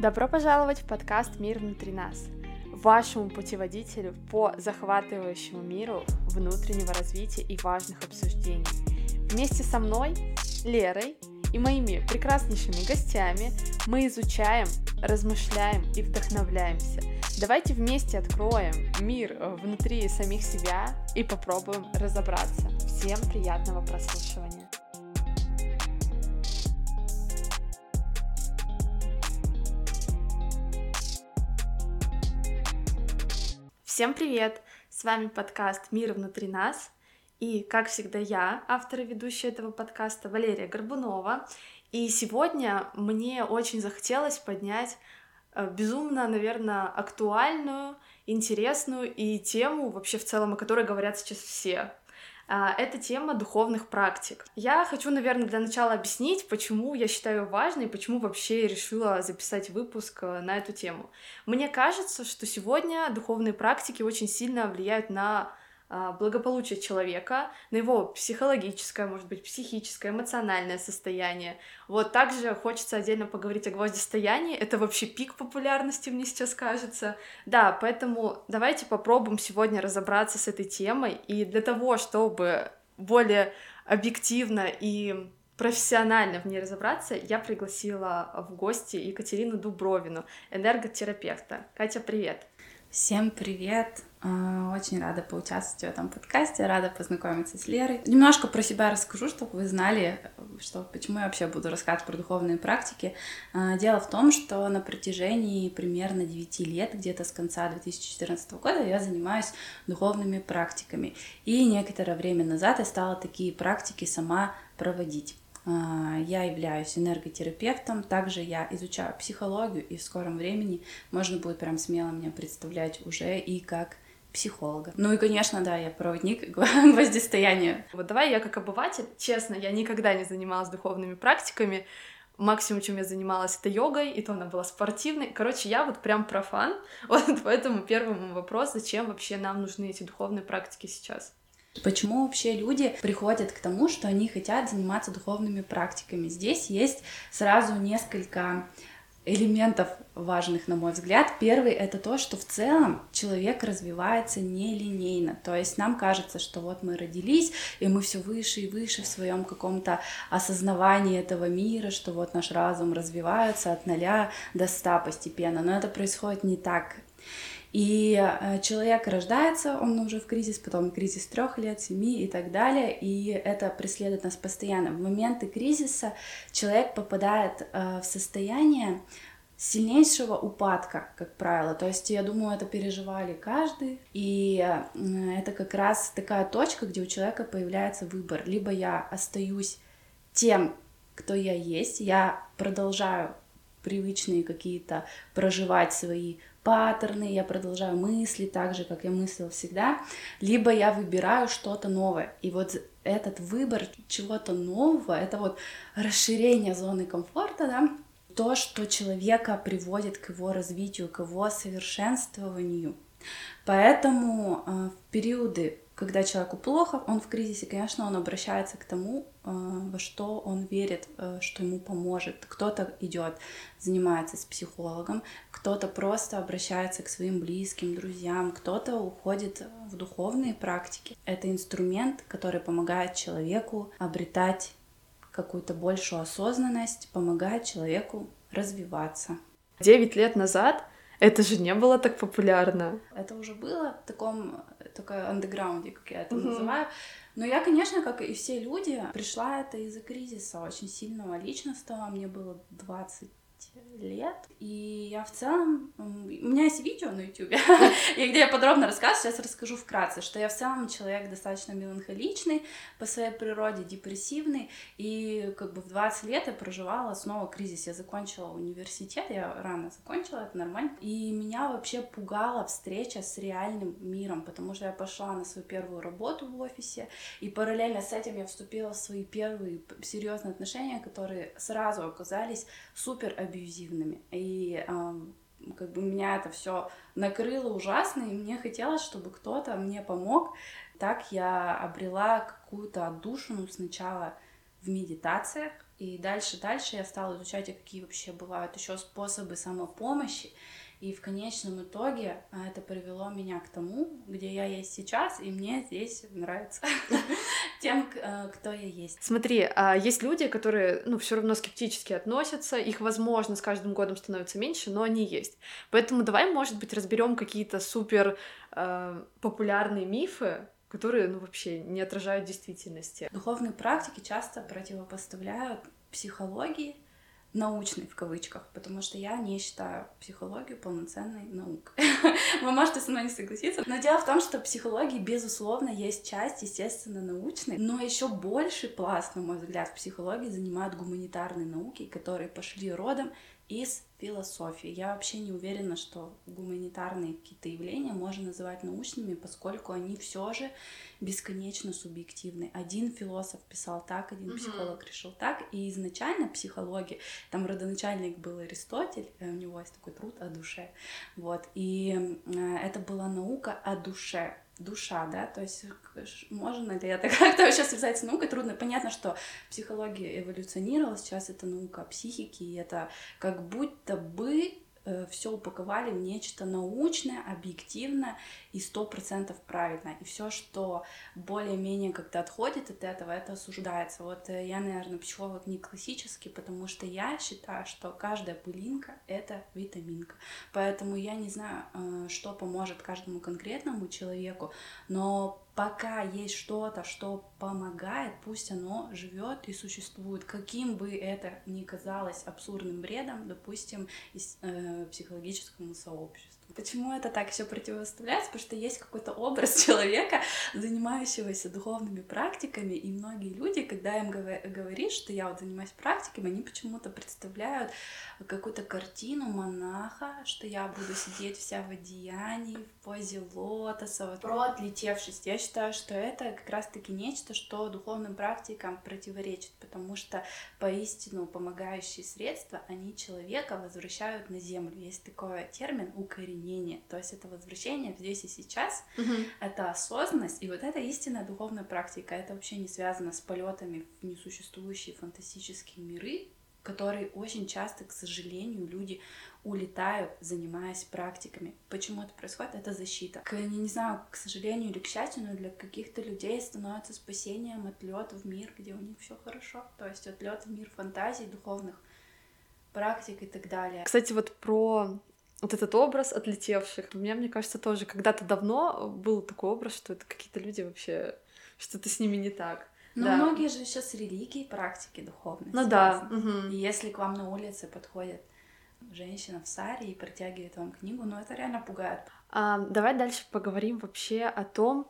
Добро пожаловать в подкаст «Мир внутри нас», вашему путеводителю по захватывающему миру внутреннего развития и важных обсуждений. Вместе со мной, Лерой и моими прекраснейшими гостями мы изучаем, размышляем и вдохновляемся. Давайте вместе откроем мир внутри самих себя и попробуем разобраться. Всем приятного прослушивания! Всем привет! С вами подкаст «Мир внутри нас». И, как всегда, я, автор и ведущая этого подкаста Валерия Горбунова. И сегодня мне очень захотелось поднять э, безумно, наверное, актуальную, интересную и тему вообще в целом, о которой говорят сейчас все. А, это тема духовных практик. Я хочу, наверное, для начала объяснить, почему я считаю важной, почему вообще решила записать выпуск э, на эту тему. Мне кажется, что сегодня духовные практики очень сильно влияют на благополучие человека, на его психологическое, может быть, психическое, эмоциональное состояние. Вот также хочется отдельно поговорить о гвоздистоянии. Это вообще пик популярности, мне сейчас кажется. Да, поэтому давайте попробуем сегодня разобраться с этой темой. И для того, чтобы более объективно и профессионально в ней разобраться, я пригласила в гости Екатерину Дубровину, энерготерапевта. Катя, привет! Всем привет! А, очень рада поучаствовать в этом подкасте, рада познакомиться с Лерой. Немножко про себя расскажу, чтобы вы знали, что, почему я вообще буду рассказывать про духовные практики. А, дело в том, что на протяжении примерно 9 лет, где-то с конца 2014 года, я занимаюсь духовными практиками. И некоторое время назад я стала такие практики сама проводить. Я являюсь энерготерапевтом, также я изучаю психологию, и в скором времени можно будет прям смело меня представлять уже и как психолога. Ну и, конечно, да, я проводник гвоздистояния. Вот давай я как обыватель, честно, я никогда не занималась духовными практиками, максимум, чем я занималась, это йогой, и то она была спортивной. Короче, я вот прям профан, вот поэтому первый вопрос, зачем вообще нам нужны эти духовные практики сейчас? Почему вообще люди приходят к тому, что они хотят заниматься духовными практиками? Здесь есть сразу несколько элементов важных, на мой взгляд. Первый — это то, что в целом человек развивается нелинейно. То есть нам кажется, что вот мы родились, и мы все выше и выше в своем каком-то осознавании этого мира, что вот наш разум развивается от нуля до ста постепенно. Но это происходит не так. И э, человек рождается, он уже в кризис, потом кризис трех лет, семи и так далее, и это преследует нас постоянно. В моменты кризиса человек попадает э, в состояние сильнейшего упадка, как правило. То есть, я думаю, это переживали каждый. И э, это как раз такая точка, где у человека появляется выбор. Либо я остаюсь тем, кто я есть, я продолжаю привычные какие-то проживать свои паттерны, я продолжаю мысли так же, как я мыслил всегда, либо я выбираю что-то новое. И вот этот выбор чего-то нового, это вот расширение зоны комфорта, да, то, что человека приводит к его развитию, к его совершенствованию. Поэтому э, в периоды когда человеку плохо, он в кризисе, конечно, он обращается к тому, э, во что он верит, э, что ему поможет. Кто-то идет, занимается с психологом, кто-то просто обращается к своим близким, друзьям, кто-то уходит в духовные практики. Это инструмент, который помогает человеку обретать какую-то большую осознанность, помогает человеку развиваться. Девять лет назад это же не было так популярно. Это уже было в таком, только андеграунде, как я это mm-hmm. называю. Но я, конечно, как и все люди, пришла это из-за кризиса очень сильного личностного. Мне было 20 лет. И я в целом... У меня есть видео на YouTube, где я подробно рассказываю, сейчас расскажу вкратце, что я в целом человек достаточно меланхоличный, по своей природе депрессивный, и как бы в 20 лет я проживала снова кризис. Я закончила университет, я рано закончила, это нормально. И меня вообще пугала встреча с реальным миром, потому что я пошла на свою первую работу в офисе, и параллельно с этим я вступила в свои первые серьезные отношения, которые сразу оказались супер абьюзивными. И как бы меня это все накрыло ужасно, и мне хотелось, чтобы кто-то мне помог. Так я обрела какую-то отдушину сначала в медитациях, И дальше, дальше я стала изучать, а какие вообще бывают еще способы самопомощи. И в конечном итоге а, это привело меня к тому, где я есть сейчас, и мне здесь нравится тем, а, кто я есть. Смотри, а есть люди, которые, ну, все равно скептически относятся, их, возможно, с каждым годом становится меньше, но они есть. Поэтому давай, может быть, разберем какие-то супер популярные мифы, которые, ну, вообще не отражают действительности. Духовные практики часто противопоставляют психологии научной в кавычках, потому что я не считаю психологию полноценной наукой. Вы можете со мной не согласиться, но дело в том, что психологии, безусловно, есть часть, естественно, научной, но еще больше пласт, на мой взгляд, в психологии занимают гуманитарные науки, которые пошли родом из философии. Я вообще не уверена, что гуманитарные какие-то явления можно называть научными, поскольку они все же бесконечно субъективны. Один философ писал так, один mm-hmm. психолог решил так, и изначально психология, там родоначальник был Аристотель, э, у него есть такой труд о душе, вот, и э, это была наука о душе, душа, да, то есть можно ли это как-то вообще связать с наукой, трудно. Понятно, что психология эволюционировала, сейчас это наука о психике, и это как будто бы Э, все упаковали в нечто научное, объективное и сто процентов правильно. И все, что более-менее как-то отходит от этого, это осуждается. Вот э, я, наверное, психолог не классический, потому что я считаю, что каждая пылинка — это витаминка. Поэтому я не знаю, э, что поможет каждому конкретному человеку, но пока есть что-то, что помогает, пусть оно живет и существует, каким бы это ни казалось абсурдным бредом, допустим, из, э, психологическому сообществу. Почему это так все противоставляется? Потому что есть какой-то образ человека, занимающегося духовными практиками, и многие люди, когда им говоришь, что я вот занимаюсь практиками, они почему-то представляют какую-то картину монаха, что я буду сидеть вся в одеянии, в позе лотоса, вот, про отлетевшись. Я считаю, что это как раз-таки нечто, что духовным практикам противоречит, потому что поистину помогающие средства, они человека возвращают на землю. Есть такой термин укоренение, то есть это возвращение здесь и сейчас, угу. это осознанность, и вот это истинная духовная практика. Это вообще не связано с полетами в несуществующие фантастические миры, которые очень часто, к сожалению, люди улетают, занимаясь практиками. Почему это происходит? Это защита. Я не знаю, к сожалению или к счастью, но для каких-то людей становится спасением отлет в мир, где у них все хорошо. То есть отлет в мир фантазий, духовных практик и так далее. Кстати, вот про вот этот образ отлетевших. У меня, мне кажется, тоже когда-то давно был такой образ, что это какие-то люди вообще, что-то с ними не так. Но да. многие же сейчас религии, практики духовные. Ну да. Угу. И если к вам на улице подходит женщина в саре и протягивает вам книгу, ну это реально пугает. А, давай дальше поговорим вообще о том,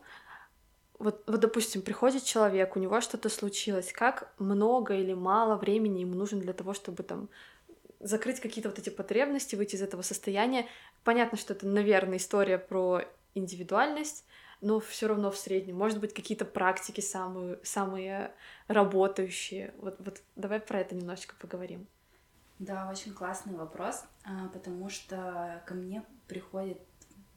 вот, вот, допустим, приходит человек, у него что-то случилось, как много или мало времени ему нужно для того, чтобы там закрыть какие-то вот эти потребности, выйти из этого состояния. Понятно, что это, наверное, история про индивидуальность, но все равно в среднем. Может быть, какие-то практики самые, самые работающие. Вот, вот давай про это немножечко поговорим. Да, очень классный вопрос, а, потому что ко мне приходит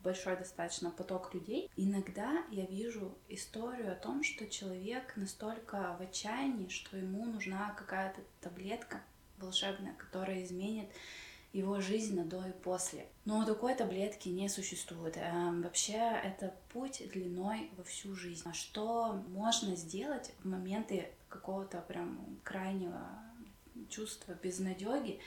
большой достаточно поток людей. Иногда я вижу историю о том, что человек настолько в отчаянии, что ему нужна какая-то таблетка волшебная, которая изменит его жизнь на до и после. Но такой таблетки не существует. Эм, вообще это путь длиной во всю жизнь. А что можно сделать в моменты какого-то прям крайнего чувства безнадеги?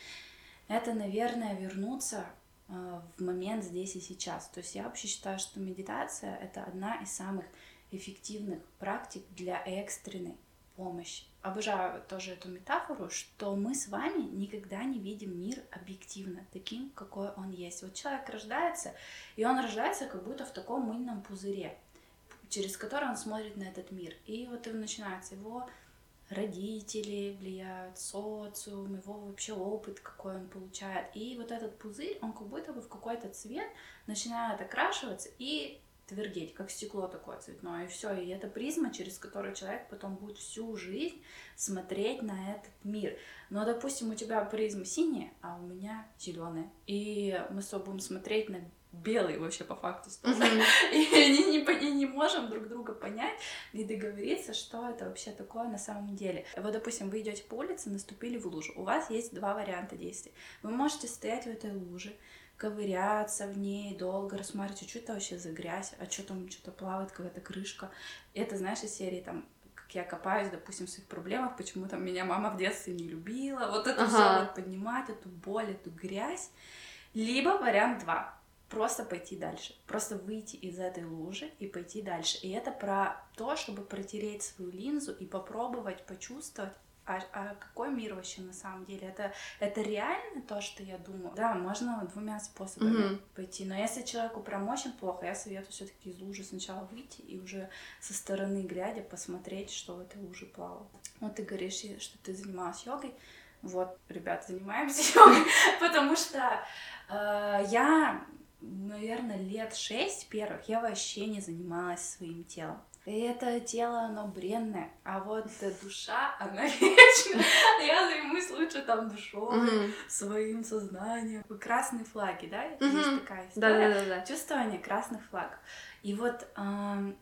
Это, наверное, вернуться э, в момент здесь и сейчас. То есть я вообще считаю, что медитация — это одна из самых эффективных практик для экстренной помощи обожаю тоже эту метафору, что мы с вами никогда не видим мир объективно, таким, какой он есть. Вот человек рождается, и он рождается как будто в таком мыльном пузыре, через который он смотрит на этот мир. И вот и начинается его родители влияют, социум, его вообще опыт, какой он получает. И вот этот пузырь, он как будто бы в какой-то цвет начинает окрашиваться, и твердеть, как стекло такое цветное, и все. И это призма, через которую человек потом будет всю жизнь смотреть на этот мир. Но, допустим, у тебя призма синяя, а у меня зеленая. И мы с тобой будем смотреть на белый вообще по факту стол. И не, не, не можем друг друга понять и договориться, что это вообще такое на самом деле. Вот, допустим, вы идете по улице, наступили в лужу. У вас есть два варианта действий. Вы можете стоять в этой луже, ковыряться в ней долго, рассматривать, что это вообще за грязь, а что там что-то плавает, какая-то крышка. Это, знаешь, из серии там как я копаюсь, допустим, в своих проблемах, почему там меня мама в детстве не любила, вот это ага. все вот поднимать, эту боль, эту грязь. Либо вариант два просто пойти дальше, просто выйти из этой лужи и пойти дальше. И это про то, чтобы протереть свою линзу и попробовать почувствовать, а, а какой мир вообще на самом деле? Это, это реально то, что я думаю? Да, можно двумя способами mm-hmm. пойти. Но если человеку прям очень плохо, я советую все-таки из лужи сначала выйти и уже со стороны глядя посмотреть, что в этой луже плавало. Вот ты говоришь, что ты занималась йогой. Вот, ребят, занимаемся йогой, потому что э, я наверное, лет шесть первых я вообще не занималась своим телом. И это тело, оно бренное, а вот душа, она вечная. Я займусь лучше там душой, своим сознанием. Красные флаги, да? Есть такая история. Чувствование красных флагов. И вот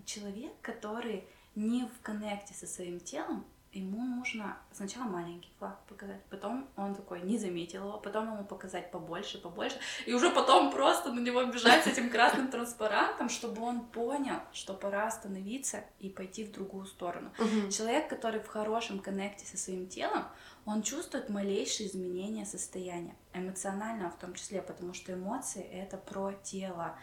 человек, который не в коннекте со своим телом, ему нужно сначала маленький флаг показать, потом он такой не заметил его, потом ему показать побольше, побольше, и уже потом просто на него бежать с этим красным транспарантом, чтобы он понял, что пора остановиться и пойти в другую сторону. Угу. Человек, который в хорошем коннекте со своим телом, он чувствует малейшие изменения состояния, эмоционального в том числе, потому что эмоции — это про тело.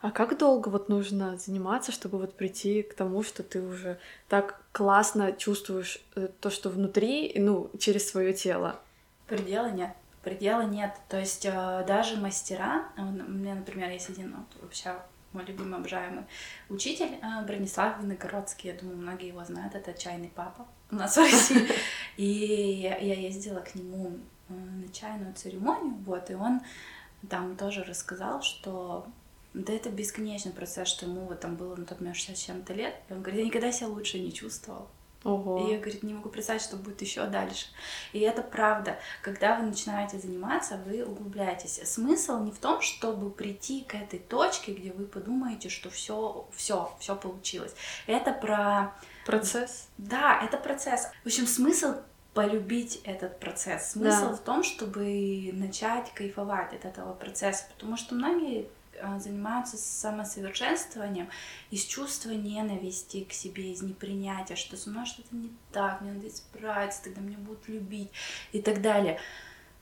А как долго вот нужно заниматься, чтобы вот прийти к тому, что ты уже так классно чувствуешь э, то, что внутри, ну, через свое тело? Предела нет. Предела нет. То есть э, даже мастера, у меня, например, есть один вот, вообще мой любимый, обожаемый учитель э, Бронислав Виногородский, я думаю, многие его знают, это чайный папа у нас в России. И я ездила к нему на чайную церемонию, вот, и он там тоже рассказал, что да это бесконечный процесс, что ему вот там было на тот момент 60 с чем-то лет. И он говорит, я никогда себя лучше не чувствовал. Ого. И я, говорит, не могу представить, что будет еще дальше. И это правда. Когда вы начинаете заниматься, вы углубляетесь. Смысл не в том, чтобы прийти к этой точке, где вы подумаете, что все, все, все получилось. Это про процесс. Да, это процесс. В общем, смысл полюбить этот процесс. Смысл да. в том, чтобы начать кайфовать от этого процесса, потому что многие занимаются самосовершенствованием из чувства ненависти к себе, из непринятия, что со мной что-то не так, мне надо исправиться, тогда меня будут любить и так далее.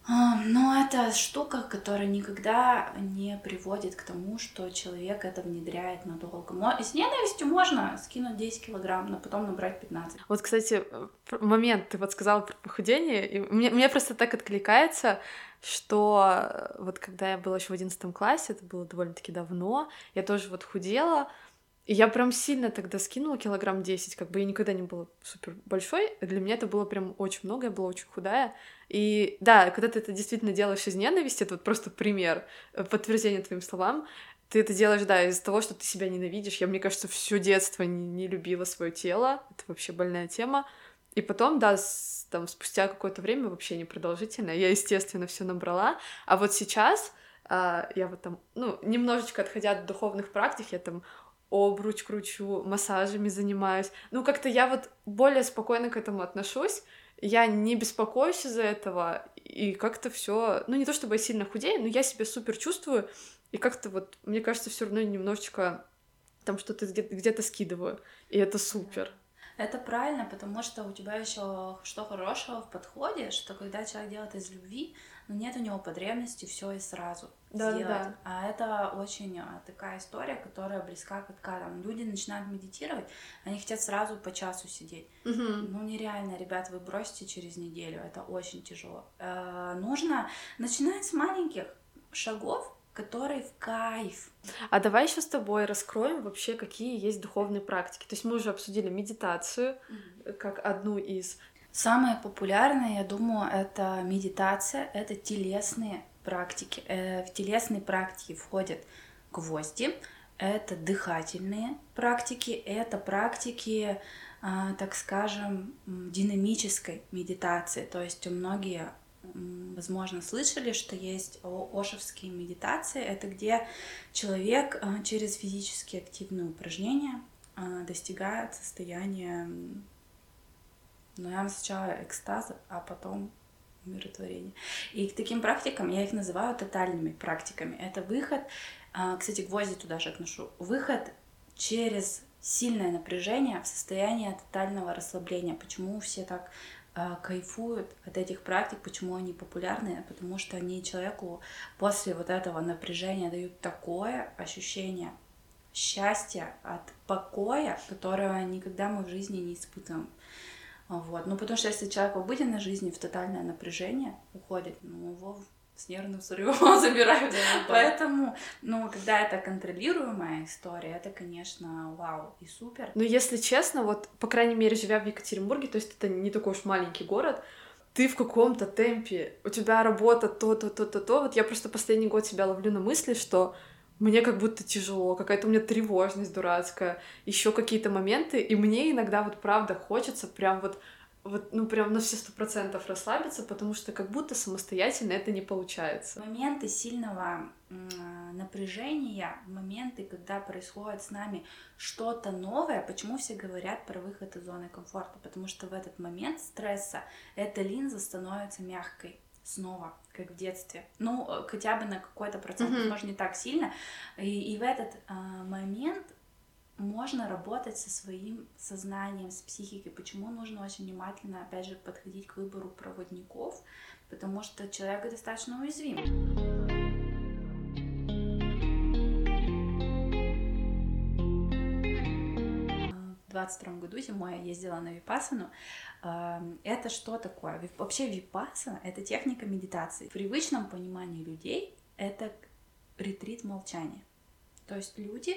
А, но это штука, которая никогда не приводит к тому, что человек это внедряет надолго. С ненавистью можно скинуть 10 килограмм, но потом набрать 15. Вот, кстати, момент, ты вот сказала про похудение, и мне, мне просто так откликается, что э, вот когда я была еще в одиннадцатом классе, это было довольно-таки давно, я тоже вот худела, и я прям сильно тогда скинула килограмм 10, как бы я никогда не была супер большой, для меня это было прям очень много, я была очень худая. И да, когда ты это действительно делаешь из ненависти, это вот просто пример, э, подтверждение твоим словам, ты это делаешь, да, из-за того, что ты себя ненавидишь. Я, мне кажется, все детство не, не любила свое тело, это вообще больная тема. И потом, да, с, там, спустя какое-то время, вообще непродолжительно, я, естественно, все набрала. А вот сейчас а, я вот там, ну, немножечко отходя от духовных практик, я там обруч кручу, массажами занимаюсь. Ну, как-то я вот более спокойно к этому отношусь. Я не беспокоюсь из-за этого, и как-то все, ну, не то чтобы я сильно худею, но я себя супер чувствую, и как-то вот, мне кажется, все равно немножечко там что-то где-то скидываю, и это супер. Это правильно, потому что у тебя еще что хорошего в подходе, что когда человек делает из любви, но нет у него потребности все и сразу да, сделать. Да. А это очень а, такая история, которая близка к откатам. Люди начинают медитировать, они хотят сразу по часу сидеть. Угу. Ну нереально, ребят, вы бросите через неделю, это очень тяжело. Э, нужно начинать с маленьких шагов, который в кайф. А давай еще с тобой раскроем вообще, какие есть духовные практики. То есть мы уже обсудили медитацию mm-hmm. как одну из. Самое популярное, я думаю, это медитация, это телесные практики. Э, в телесные практики входят гвозди, это дыхательные практики, это практики а, так скажем, динамической медитации. То есть многие, возможно, слышали, что есть ошевские медитации. Это где человек а, через физически активные упражнения а, достигает состояния, ну, наверное, сначала экстаза, а потом умиротворения. И к таким практикам я их называю тотальными практиками. Это выход, кстати, гвозди туда же отношу, выход через сильное напряжение в состояние тотального расслабления. Почему все так кайфуют от этих практик, почему они популярны? Потому что они человеку после вот этого напряжения дают такое ощущение счастья от покоя, которого никогда мы в жизни не испытываем. Вот. Ну, потому что если человек в обыденной жизни в тотальное напряжение уходит, ну, его с нервным срывом забирают. Да, да. Поэтому, ну, когда это контролируемая история, это, конечно, вау и супер. Но если честно, вот, по крайней мере, живя в Екатеринбурге, то есть это не такой уж маленький город, ты в каком-то темпе, у тебя работа то-то, то-то, то. Вот я просто последний год себя ловлю на мысли, что мне как будто тяжело, какая-то у меня тревожность дурацкая, еще какие-то моменты, и мне иногда вот правда хочется прям вот вот, ну, прям на все сто процентов расслабиться, потому что как будто самостоятельно это не получается. Моменты сильного напряжения, моменты, когда происходит с нами что-то новое, почему все говорят про выход из зоны комфорта? Потому что в этот момент стресса эта линза становится мягкой снова, как в детстве. Ну, э, хотя бы на какой-то процент, mm-hmm. возможно, не так сильно. И, и в этот а, момент можно работать со своим сознанием, с психикой. Почему нужно очень внимательно, опять же, подходить к выбору проводников, потому что человек достаточно уязвим. В 22 году зимой я ездила на Випасану. Это что такое? Вообще Випасана — это техника медитации. В привычном понимании людей это ретрит молчания. То есть люди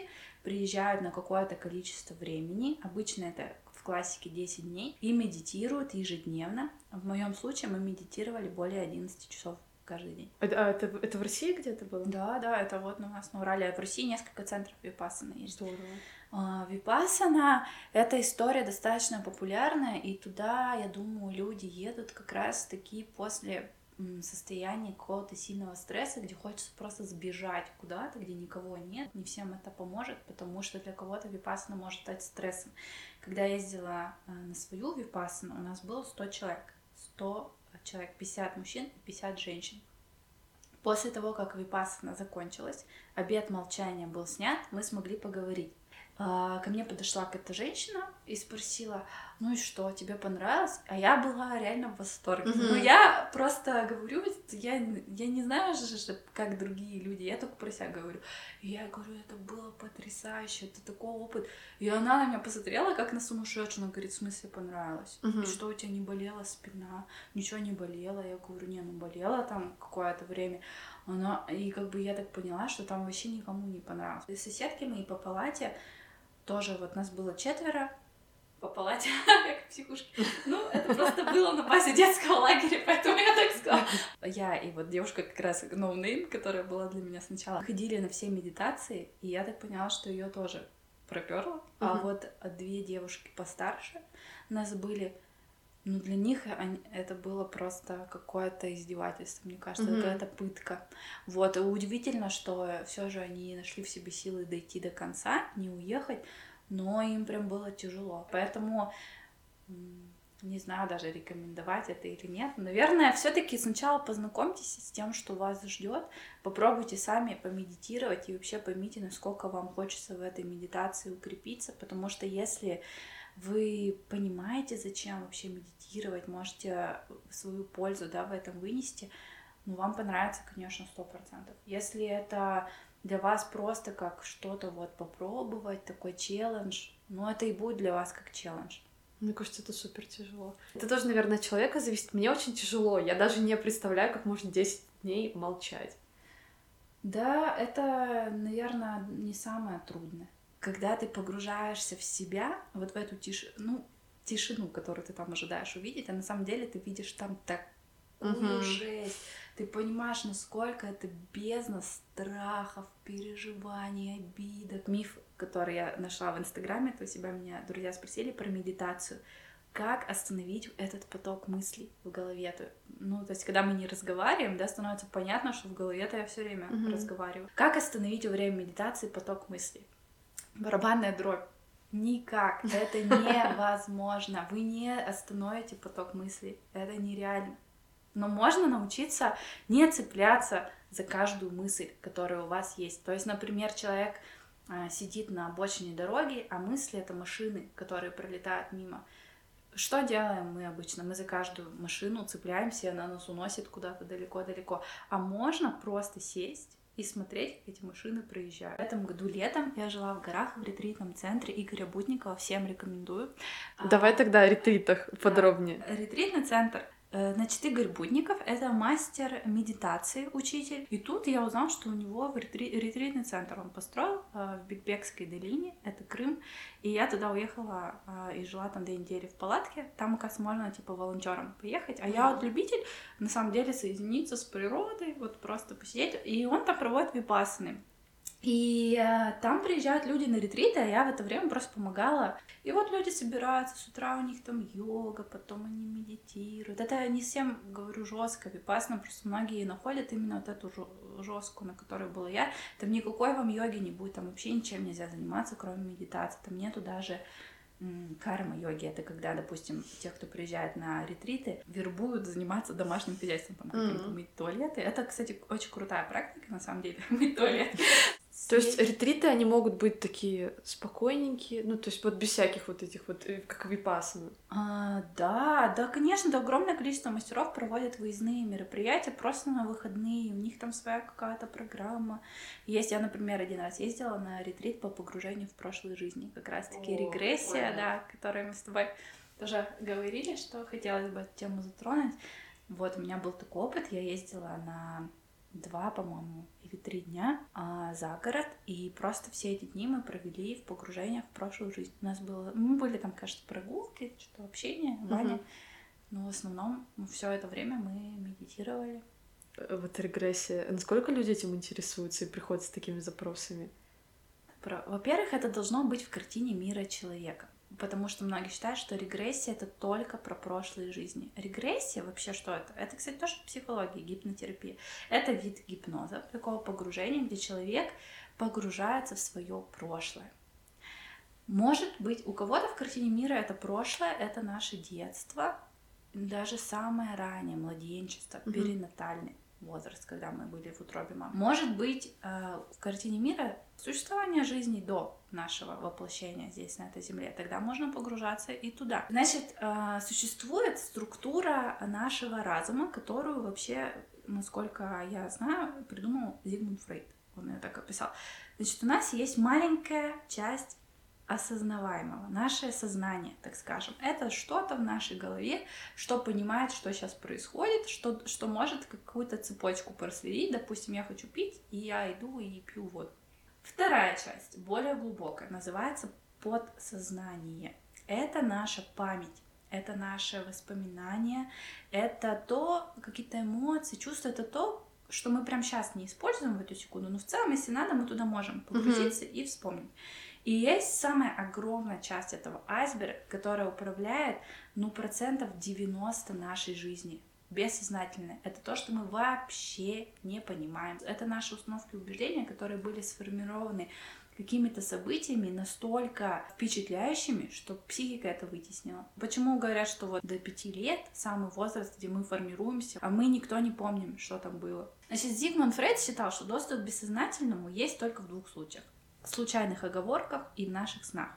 приезжают на какое-то количество времени, обычно это в классике 10 дней, и медитируют ежедневно. В моем случае мы медитировали более 11 часов каждый день. А, а это, это в России где-то было? Да, да, это вот у нас на Урале. В России несколько центров Випассана есть. Здорово. А, Випассана — это история достаточно популярная, и туда, я думаю, люди едут как раз-таки после состоянии какого-то сильного стресса, где хочется просто сбежать куда-то, где никого нет. Не всем это поможет, потому что для кого-то випассана может стать стрессом. Когда я ездила э, на свою випассану, у нас было 100 человек. 100 человек, 50 мужчин и 50 женщин. После того, как випассана закончилась, обед молчания был снят, мы смогли поговорить. А, ко мне подошла какая-то женщина и спросила, ну и что, тебе понравилось? А я была реально в восторге. Mm-hmm. Ну я просто говорю, я, я не знаю же, как другие люди, я только про себя говорю. И я говорю, это было потрясающе, это такой опыт. И она на меня посмотрела, как на сумасшедшую, она говорит, в смысле понравилось? Mm-hmm. И что, у тебя не болела спина? Ничего не болело? Я говорю, не, ну болела там какое-то время. Она, и как бы я так поняла, что там вообще никому не понравилось. И соседки мои по палате, тоже вот нас было четверо по палате, как в психушке. Ну, это просто было на базе детского лагеря, поэтому я так сказала. Я и вот девушка как раз no name, которая была для меня сначала, ходили на все медитации, и я так поняла, что ее тоже проперло. Uh-huh. А вот две девушки постарше нас были ну, для них они, это было просто какое-то издевательство, мне кажется, mm-hmm. какая-то пытка. Вот, и удивительно, что все же они нашли в себе силы дойти до конца, не уехать, но им прям было тяжело. Поэтому не знаю даже рекомендовать это или нет. Наверное, все-таки сначала познакомьтесь с тем, что вас ждет, попробуйте сами помедитировать и вообще поймите, насколько вам хочется в этой медитации укрепиться, потому что если вы понимаете, зачем вообще медитировать, можете свою пользу да, в этом вынести, ну, вам понравится, конечно, сто процентов. Если это для вас просто как что-то вот попробовать, такой челлендж, ну, это и будет для вас как челлендж. Мне кажется, это супер тяжело. Это тоже, наверное, от человека зависит. Мне очень тяжело. Я даже не представляю, как можно 10 дней молчать. Да, это, наверное, не самое трудное когда ты погружаешься в себя, вот в эту тишину, ну, тишину, которую ты там ожидаешь увидеть, а на самом деле ты видишь там так такую угу. жесть. Ты понимаешь, насколько это бездна страхов, переживаний, обидок. Миф, который я нашла в Инстаграме, то у себя меня друзья спросили про медитацию как остановить этот поток мыслей в голове. Ну, то есть, когда мы не разговариваем, да, становится понятно, что в голове-то я все время mm-hmm. разговариваю. Как остановить во время медитации поток мыслей? Барабанная дробь. Никак. Это невозможно. Вы не остановите поток мыслей. Это нереально. Но можно научиться не цепляться за каждую мысль, которая у вас есть. То есть, например, человек а, сидит на обочине дороги, а мысли это машины, которые пролетают мимо. Что делаем мы обычно? Мы за каждую машину цепляемся, и она нас уносит куда-то далеко-далеко. А можно просто сесть и смотреть, как эти машины проезжают. В этом году летом я жила в горах в ретритном центре Игоря Бутникова, всем рекомендую. Давай тогда о ретритах подробнее. Ретритный центр значит, Игорь Будников — это мастер медитации, учитель. И тут я узнала, что у него в ретри- ретритный центр он построил э, в Бигбекской долине, это Крым. И я туда уехала э, и жила там две недели в палатке. Там, оказывается, можно, типа, волонтером поехать. А mm-hmm. я вот любитель, на самом деле, соединиться с природой, вот просто посидеть. И он там проводит випассаны. И э, там приезжают люди на ретриты, а я в это время просто помогала. И вот люди собираются, с утра у них там йога, потом они медитируют. Это не всем, говорю, жестко, випасно, просто многие находят именно вот эту жесткую, на которой была я. Там никакой вам йоги не будет, там вообще ничем нельзя заниматься, кроме медитации. Там нету даже карма-йоги. Это когда, допустим, тех, кто приезжает на ретриты, вербуют заниматься домашним хозяйством, там, mm-hmm. мыть туалеты. Это, кстати, очень крутая практика, на самом деле, мыть туалет. То есть ретриты, они могут быть такие спокойненькие, ну, то есть вот без всяких вот этих вот, э, как випасаны. А, да, да, конечно, да, огромное количество мастеров проводят выездные мероприятия просто на выходные, у них там своя какая-то программа. Есть, я, например, один раз ездила на ретрит по погружению в прошлой жизни, как раз-таки регрессия, ой. да, которой мы с тобой тоже говорили, что хотелось бы эту тему затронуть. Вот, у меня был такой опыт, я ездила на два, по-моему, или три дня а, за город, и просто все эти дни мы провели в погружениях в прошлую жизнь. У нас было, мы были там, кажется, прогулки, что-то общение, баня, угу. но в основном все это время мы медитировали. Э, вот регрессия. Насколько люди этим интересуются и приходят с такими запросами? Во-первых, это должно быть в картине мира человека потому что многие считают, что регрессия это только про прошлые жизни. Регрессия вообще что это? Это, кстати, тоже психология, гипнотерапия. Это вид гипноза, такого погружения, где человек погружается в свое прошлое. Может быть, у кого-то в картине мира это прошлое, это наше детство, даже самое раннее младенчество, mm-hmm. перинатальный возраст, когда мы были в утробе мамы. Может быть, э, в картине мира существование жизни до нашего воплощения здесь, на этой земле, тогда можно погружаться и туда. Значит, э, существует структура нашего разума, которую вообще, насколько я знаю, придумал Зигмунд Фрейд. Он ее так описал. Значит, у нас есть маленькая часть осознаваемого, наше сознание, так скажем. Это что-то в нашей голове, что понимает, что сейчас происходит, что, что может какую-то цепочку проследить. Допустим, я хочу пить, и я иду и пью воду. Вторая часть, более глубокая, называется подсознание. Это наша память, это наше воспоминание, это то, какие-то эмоции, чувства, это то, что мы прямо сейчас не используем в эту секунду, но в целом, если надо, мы туда можем погрузиться mm-hmm. и вспомнить. И есть самая огромная часть этого айсберга, которая управляет, ну, процентов 90 нашей жизни бессознательное. Это то, что мы вообще не понимаем. Это наши установки и убеждения, которые были сформированы какими-то событиями настолько впечатляющими, что психика это вытеснила. Почему говорят, что вот до пяти лет самый возраст, где мы формируемся, а мы никто не помним, что там было. Значит, Зигмунд Фрейд считал, что доступ к бессознательному есть только в двух случаях. Случайных оговорках и в наших снах.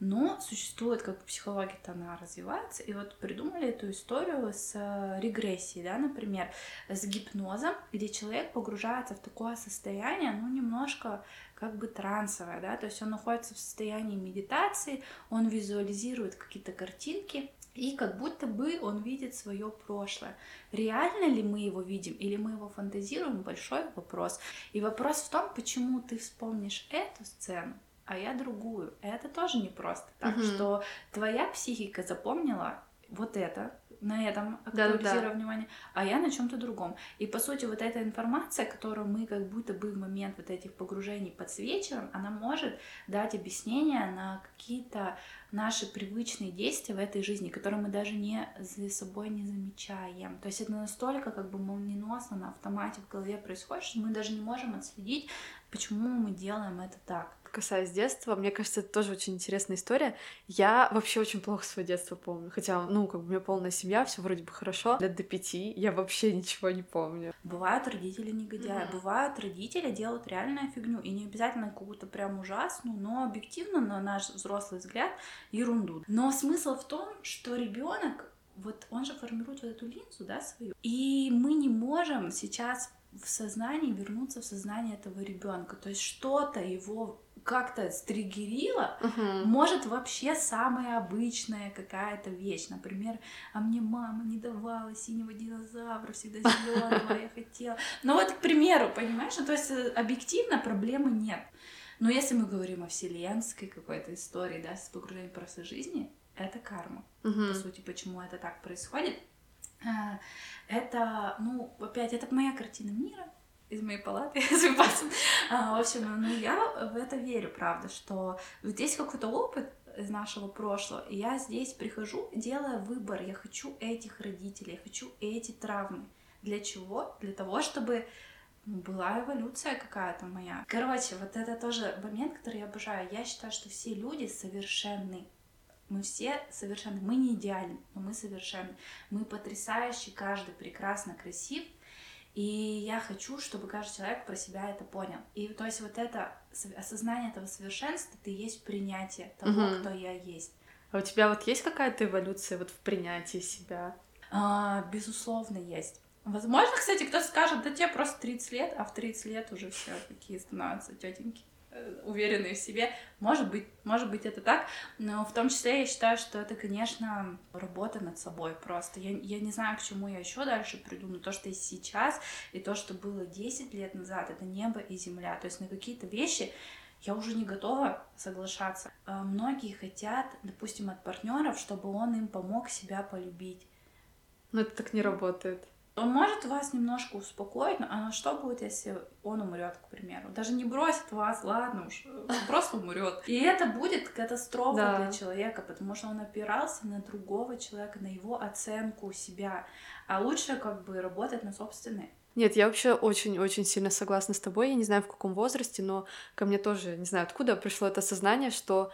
Но существует, как психология-то она развивается, и вот придумали эту историю с э, регрессией, да, например, с гипнозом, где человек погружается в такое состояние, ну, немножко как бы трансовое, да, то есть он находится в состоянии медитации, он визуализирует какие-то картинки, и как будто бы он видит свое прошлое. Реально ли мы его видим или мы его фантазируем, большой вопрос. И вопрос в том, почему ты вспомнишь эту сцену, а я другую. Это тоже не просто так, угу. что твоя психика запомнила вот это, на этом актуализирую Да-да-да. внимание, а я на чем-то другом. И по сути вот эта информация, которую мы как будто бы в момент вот этих погружений подсвечиваем, она может дать объяснение на какие-то наши привычные действия в этой жизни, которые мы даже не за собой не замечаем. То есть это настолько как бы молниеносно на автомате в голове происходит, что мы даже не можем отследить, почему мы делаем это так. Касаясь детства, мне кажется, это тоже очень интересная история. Я вообще очень плохо свое детство помню. Хотя, ну, как бы у меня полная семья, все вроде бы хорошо. Лет до пяти я вообще ничего не помню. Бывают родители негодяи, Мгм. бывают родители делают реальную фигню, и не обязательно какую-то прям ужасную, но объективно, на наш взрослый взгляд, ерунду. Но смысл в том, что ребенок, вот он же формирует вот эту линзу, да, свою, и мы не можем сейчас в сознании вернуться в сознание этого ребенка, то есть что-то его как-то стригерило, может вообще самая обычная какая-то вещь. Например, а мне мама не давала синего динозавра, всегда зеленого, я хотела. Ну вот, к примеру, понимаешь? Ну, то есть э, объективно проблемы нет. Но если мы говорим о вселенской какой-то истории, да, с погружением в прошлой жизни, это карма. Мгм. По сути, почему это так происходит. А, Это, ну, опять, это моя картина мира из моей палаты. А, В общем, ну, я в это верю, правда, что здесь какой-то опыт из нашего прошлого, и я здесь прихожу, делая выбор, я хочу этих родителей, я хочу эти травмы. Для чего? Для того, чтобы ну, была эволюция какая-то моя. Короче, вот это тоже момент, который я обожаю. Я считаю, что все люди совершенны. Мы все совершенны. Мы не идеальны, но мы совершенны. Мы потрясающие, каждый прекрасно красив. И я хочу, чтобы каждый человек про себя это понял. И то есть вот это осознание этого совершенства, и есть принятие того, Мгм. кто я есть. А у тебя вот есть какая-то эволюция вот в принятии себя? А, безусловно, есть. Возможно, кстати, кто-то скажет, да тебе просто 30 лет, а в 30 лет уже все такие становятся тетеньки, уверенные в себе. Может быть, может быть это так, но в том числе я считаю, что это, конечно, работа над собой просто. Я, я не знаю, к чему я еще дальше приду, но то, что есть сейчас, и то, что было 10 лет назад, это небо и земля. То есть на какие-то вещи я уже не готова соглашаться. А Многие хотят, допустим, от партнеров, чтобы он им помог себя полюбить. Но это так не работает. Он может вас немножко успокоить, но а что будет, если он умрет, к примеру? Даже не бросит вас, ладно уж, он просто умрет. И это будет катастрофа Да. для человека, потому что он опирался на другого человека, на его оценку себя. А лучше как бы работать на собственной. Нет, я вообще очень-очень сильно согласна с тобой. Я не знаю, в каком возрасте, но ко мне тоже, не знаю, откуда пришло это сознание, что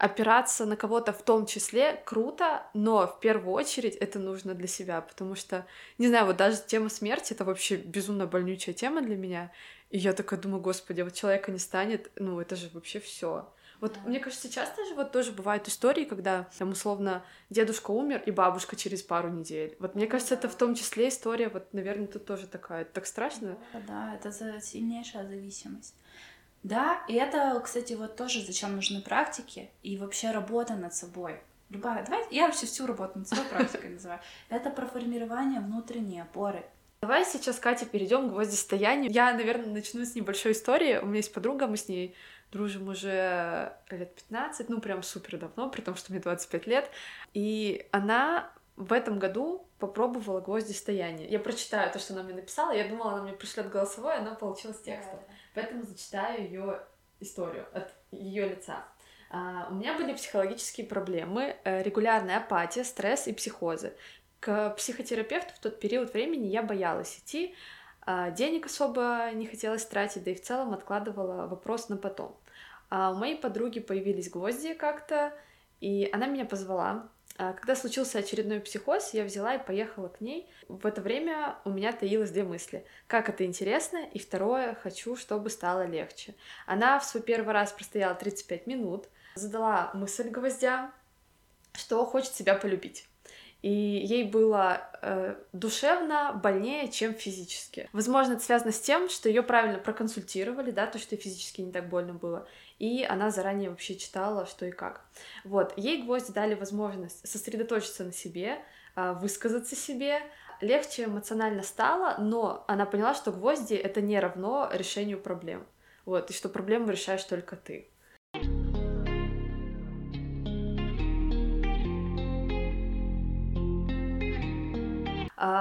опираться на кого-то в том числе круто, но в первую очередь это нужно для себя, потому что, не знаю, вот даже тема смерти — это вообще безумно больнючая тема для меня, и я такая думаю, господи, вот человека не станет, ну это же вообще все. Вот Да. мне кажется, часто же вот тоже бывают истории, когда там условно дедушка умер и бабушка через пару недель. Вот мне кажется, это в том числе история, вот, наверное, тут тоже такая. Это так страшно. Да, да, это сильнейшая зависимость. Да, и это, кстати, вот тоже зачем нужны практики и вообще работа над собой. Любая, давай, я вообще всю работу над собой практикой называю. Это про формирование внутренней опоры. Давай сейчас, Катя, перейдем к гвоздистоянию. Я, наверное, начну с небольшой истории. У меня есть подруга, мы с ней дружим уже лет 15, ну прям супер давно, при том, что мне 25 лет. И она в этом году попробовала гвоздистояние. Я прочитаю то, что она мне написала. Я думала, она мне пришлет голосовое, она получилась текстом. Поэтому зачитаю ее историю от ее лица. А, У меня были психологические проблемы, э, регулярная апатия, стресс и психозы. К психотерапевту в тот период времени я боялась идти, а, денег особо не хотелось тратить, да и в целом откладывала вопрос на потом. А у моей подруги появились гвозди как-то, и она меня позвала. А Когда случился очередной психоз, я взяла и поехала к ней. В это время у меня таилось две мысли. Как это интересно, и второе, хочу, чтобы стало легче. Она в свой первый раз простояла 35 минут, задала мысль гвоздя, что хочет себя полюбить. И ей было э, душевно больнее, чем физически. Возможно, это связано с тем, что ее правильно проконсультировали, да, то, что физически не так больно было. И она заранее вообще читала, что и как. Вот, ей гвозди дали возможность сосредоточиться на себе, э, высказаться себе. Легче эмоционально стало, но она поняла, что гвозди это не равно решению проблем. Вот, и что проблему решаешь только ты.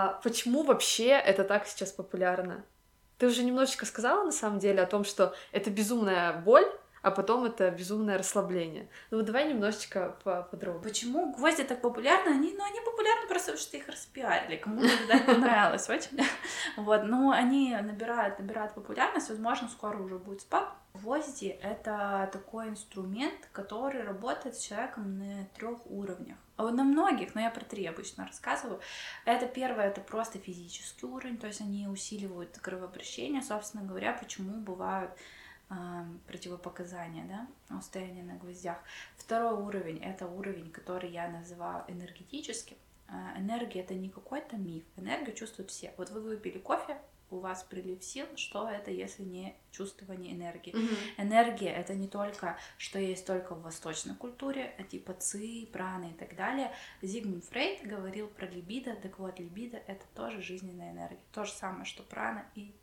А почему вообще это так сейчас популярно? Ты уже немножечко сказала на самом деле о том, что это безумная боль, а потом это безумное расслабление. Ну вот давай немножечко поподробнее. Почему гвозди так популярны? Они, ну, они популярны просто потому, что их распиарили. Кому-то, видать, понравилось очень. Вот, но они набирают, набирают популярность, возможно, скоро уже будет спад. Гвозди — это такой инструмент, который работает с человеком на трех уровнях. На многих, но я про три обычно рассказываю. Это первое, это просто физический уровень, то есть они усиливают кровообращение, собственно говоря, почему бывают противопоказания, да, устояние на гвоздях. Второй уровень — это уровень, который я называю энергетическим. А, энергия — это не какой-то миф. Энергию чувствуют все. Вот вы выпили кофе, у вас прилив сил, что это, если не чувствование энергии? Mm-hmm. Энергия это не только, что есть только в восточной культуре, а типа ци, праны и так далее. Зигмунд Фрейд говорил про либидо, так вот, либидо это тоже жизненная энергия. То же самое, что прана и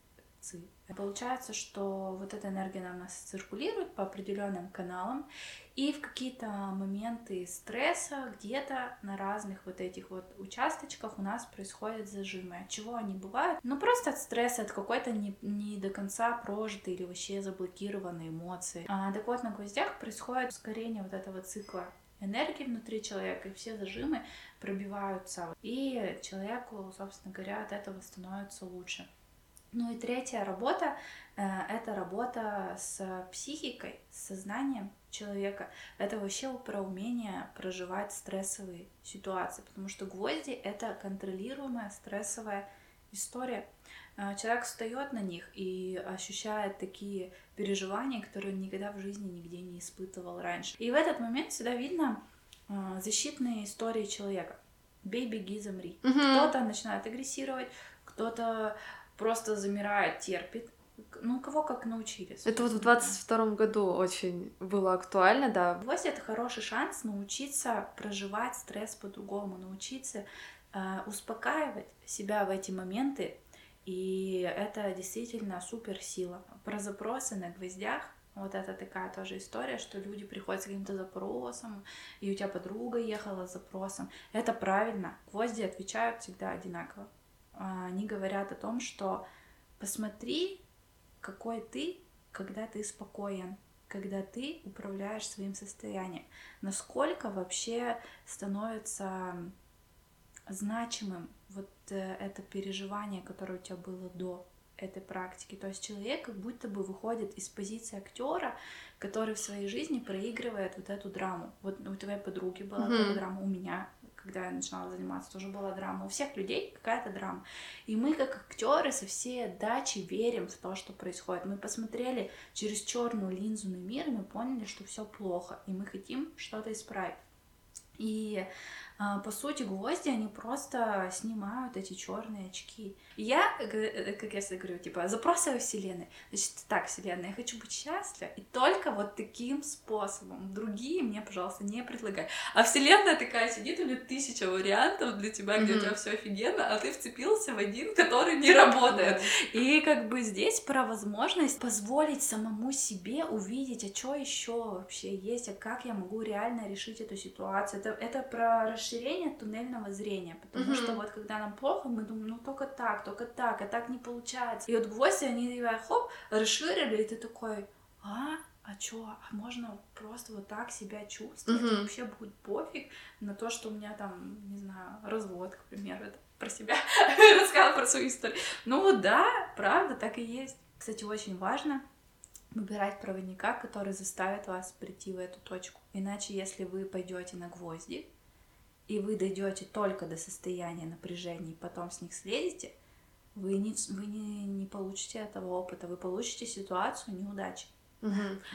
ци. Получается, что вот эта энергия на нас циркулирует по определенным каналам, и в какие-то моменты стресса где-то на разных вот этих вот участочках у нас происходят зажимы. От чего они бывают? Ну, просто от стресса, от какой-то не, не до конца прожитой или вообще заблокированной эмоции. А, так вот, на гвоздях происходит ускорение вот этого цикла энергии внутри человека, и все зажимы пробиваются. И человеку, собственно говоря, от этого становится лучше. Ну и третья работа э, — это работа с психикой, с сознанием человека. Это вообще про умение проживать стрессовые ситуации, потому что гвозди — это контролируемая стрессовая история. Э, человек встает на них и ощущает такие переживания, которые он никогда в жизни нигде не испытывал раньше. И в этот момент всегда видно э, защитные истории человека. Бей, беги, замри. Угу. Кто-то начинает агрессировать, кто-то просто замирает, терпит. Ну, кого как научились. Это вот в 22 году очень было актуально, да. Гвоздь — это хороший шанс научиться проживать стресс по-другому, научиться э, успокаивать себя в эти моменты, и это действительно супер сила. Про запросы на гвоздях вот это такая тоже история, что люди приходят с каким-то запросом, и у тебя подруга ехала с запросом. Это правильно. Гвозди отвечают всегда одинаково. А, они говорят о том, что посмотри, какой ты, когда ты спокоен, когда ты управляешь своим состоянием, насколько вообще становится значимым вот э, это переживание, которое у тебя было до этой практики. То есть человек как будто бы выходит из позиции актера, который в своей жизни проигрывает вот эту драму. Вот у твоей подруги была mm-hmm. драма, у меня когда я начинала заниматься, тоже была драма. У всех людей какая-то драма. И мы, как актеры, со всей отдачи верим в то, что происходит. Мы посмотрели через черную линзу на мир, и мы поняли, что все плохо, и мы хотим что-то исправить. И по сути, гвозди, они просто снимают эти черные очки. И я, э, как я всегда говорю, типа, запросы во Вселенной. Значит, так, Вселенная, я хочу быть счастлива, и только вот таким способом. Другие мне, пожалуйста, не предлагай. А Вселенная такая сидит, у нее тысяча вариантов для тебя, где mm-hmm. у тебя все офигенно, а ты вцепился в один, который не работает. И как бы здесь про возможность позволить самому себе увидеть, а что еще вообще есть, а как я могу реально решить эту ситуацию. Это, это про расширение туннельного зрения, потому mm-hmm. что вот когда нам плохо, мы думаем, ну только так, только так, а так не получается. И вот гвозди, они хоп, расширили, и ты такой, а, а чё, а можно просто вот так себя чувствовать, mm-hmm. вообще будет пофиг на то, что у меня там, не знаю, развод, к примеру, это про себя рассказала про свою историю. Ну да, правда, так и есть. Кстати, очень важно выбирать проводника, который заставит вас прийти в эту точку. Иначе, если вы пойдете на гвозди, и вы дойдете только до состояния напряжения, и потом с них слезете, вы не, вы не, не получите этого опыта, вы получите ситуацию неудачи. Угу.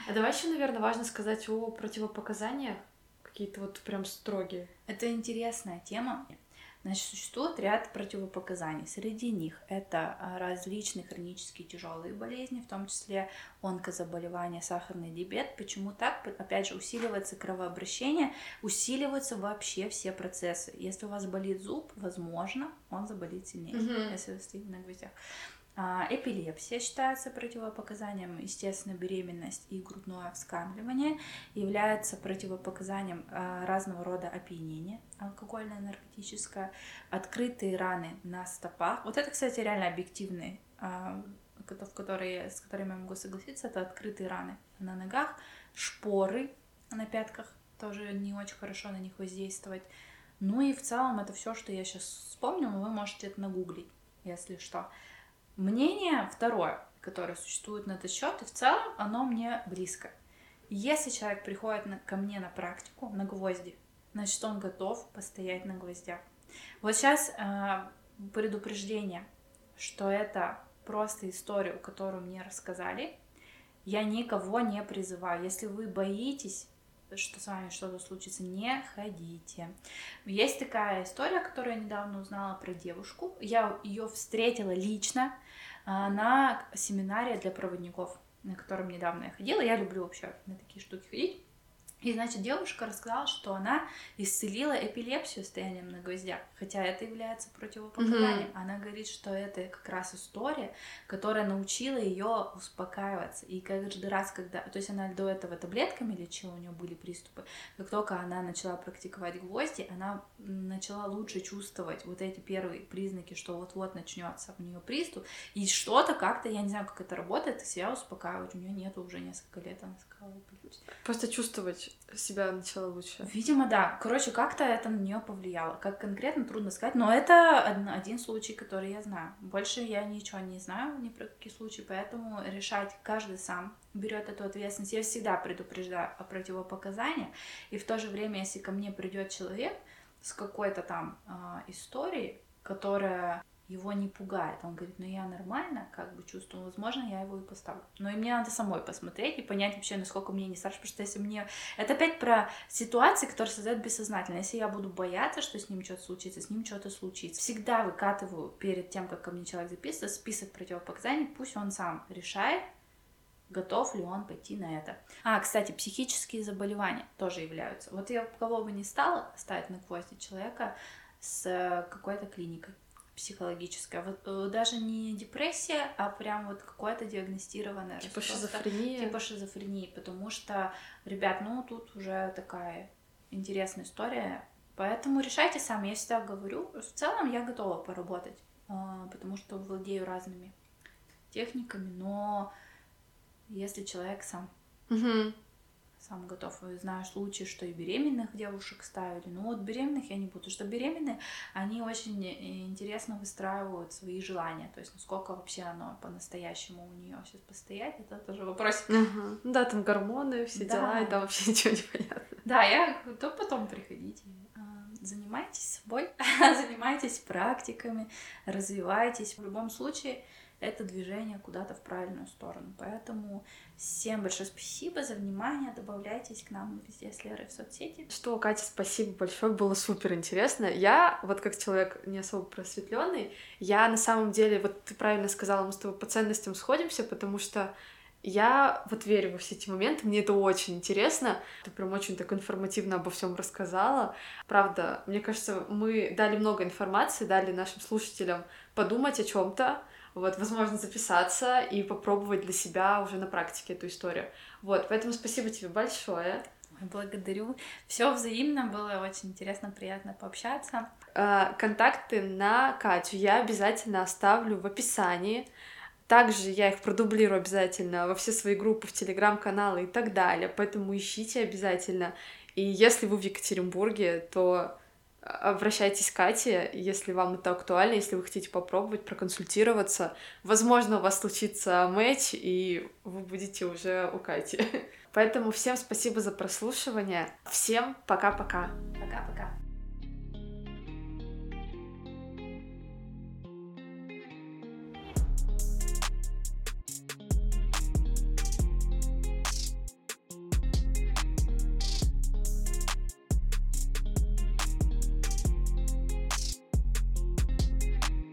А давай еще, наверное, важно сказать о противопоказаниях, какие-то вот прям строгие. Это интересная тема. Значит, существует ряд противопоказаний. Среди них это а, различные хронические тяжелые болезни, в том числе онкозаболевания, сахарный диабет. Почему так? Опять же, усиливается кровообращение, усиливаются вообще все процессы. Если у вас болит зуб, возможно, он заболит сильнее, mm-hmm. если вы стоите на гвоздях. А, эпилепсия считается противопоказанием, естественно, беременность и грудное вскармливание является противопоказанием а, разного рода опьянения, алкогольное, наркотическое, открытые раны на стопах. Вот это, кстати, реально объективные, а, в которые, с которыми я могу согласиться, это открытые раны на ногах, шпоры на пятках, тоже не очень хорошо на них воздействовать. Ну и в целом это все, что я сейчас вспомнила, вы можете это нагуглить, если что. Мнение второе, которое существует на этот счет, и в целом оно мне близко. Если человек приходит на, ко мне на практику, на гвозди, значит, он готов постоять на гвоздях. Вот сейчас э, предупреждение, что это просто историю, которую мне рассказали. Я никого не призываю. Если вы боитесь что с вами что-то случится, не ходите. Есть такая история, которую я недавно узнала про девушку. Я ее встретила лично а, на семинаре для проводников, на котором недавно я ходила. Я люблю вообще на такие штуки ходить. И, значит, девушка рассказала, что она исцелила эпилепсию стоянием на гвоздях, хотя это является противопоказанием. Mm-hmm. Она говорит, что это как раз история, которая научила ее успокаиваться. И каждый раз, когда... То есть она до этого таблетками лечила, у нее были приступы. Как только она начала практиковать гвозди, она начала лучше чувствовать вот эти первые признаки, что вот-вот начнется у нее приступ. И что-то как-то, я не знаю, как это работает, себя успокаивать. У нее нету уже несколько лет, она сказала. Просто чувствовать себя начала лучше. Видимо, да. Короче, как-то это на нее повлияло. Как конкретно, трудно сказать. Но это один случай, который я знаю. Больше я ничего не знаю ни про какие случаи, поэтому решать каждый сам берет эту ответственность. Я всегда предупреждаю о противопоказаниях. И в то же время, если ко мне придет человек с какой-то там э, историей, которая его не пугает. Он говорит, ну я нормально как бы чувствую, возможно, я его и поставлю. Но и мне надо самой посмотреть и понять вообще, насколько мне не страшно, потому что если мне... Это опять про ситуации, которые создают бессознательно. Если я буду бояться, что с ним что-то случится, с ним что-то случится. Всегда выкатываю перед тем, как ко мне человек записывает, список противопоказаний, пусть он сам решает, готов ли он пойти на это. А, кстати, психические заболевания тоже являются. Вот я кого бы не стала ставить на гвозди человека с э, какой-то клиникой психологическое. Вот э, даже не депрессия, а прям вот какое-то диагностированное типа шизофрения. Типа шизофрении, потому что, ребят, ну тут уже такая интересная история. Поэтому решайте сами. Я всегда говорю, в целом я готова поработать, а, потому что владею разными техниками, но если человек сам угу сам готов. Знаю случаи, что и беременных девушек ставили. Но вот беременных я не буду, что беременные, они очень э, интересно выстраивают свои желания. То есть, насколько вообще оно по-настоящему у нее сейчас постоять, это тоже вопрос. Угу. Да, там гормоны, все да. дела, и там вообще ничего не понятно. Да, я то потом приходите. А, занимайтесь собой, занимайтесь практиками, развивайтесь. В любом случае, это движение куда-то в правильную сторону. Поэтому всем большое спасибо за внимание. Добавляйтесь к нам везде с Лерой в соцсети. Что, Катя, спасибо большое, было супер интересно. Я, вот как человек не особо просветленный, я на самом деле, вот ты правильно сказала, мы с тобой по ценностям сходимся, потому что я вот верю во все эти моменты, мне это очень интересно. Ты прям очень так информативно обо всем рассказала. Правда, мне кажется, мы дали много информации, дали нашим слушателям подумать о чем-то, вот, возможно, записаться и попробовать для себя уже на практике эту историю. Вот, поэтому спасибо тебе большое. Благодарю. Все взаимно, было очень интересно, приятно пообщаться. А, контакты на Катю я обязательно оставлю в описании. Также я их продублирую обязательно во все свои группы, в телеграм-каналы и так далее. Поэтому ищите обязательно. И если вы в Екатеринбурге, то обращайтесь к Кате, если вам это актуально, если вы хотите попробовать, проконсультироваться. Возможно, у вас случится матч, и вы будете уже у Кати. Поэтому всем спасибо за прослушивание. Всем пока-пока. Пока-пока.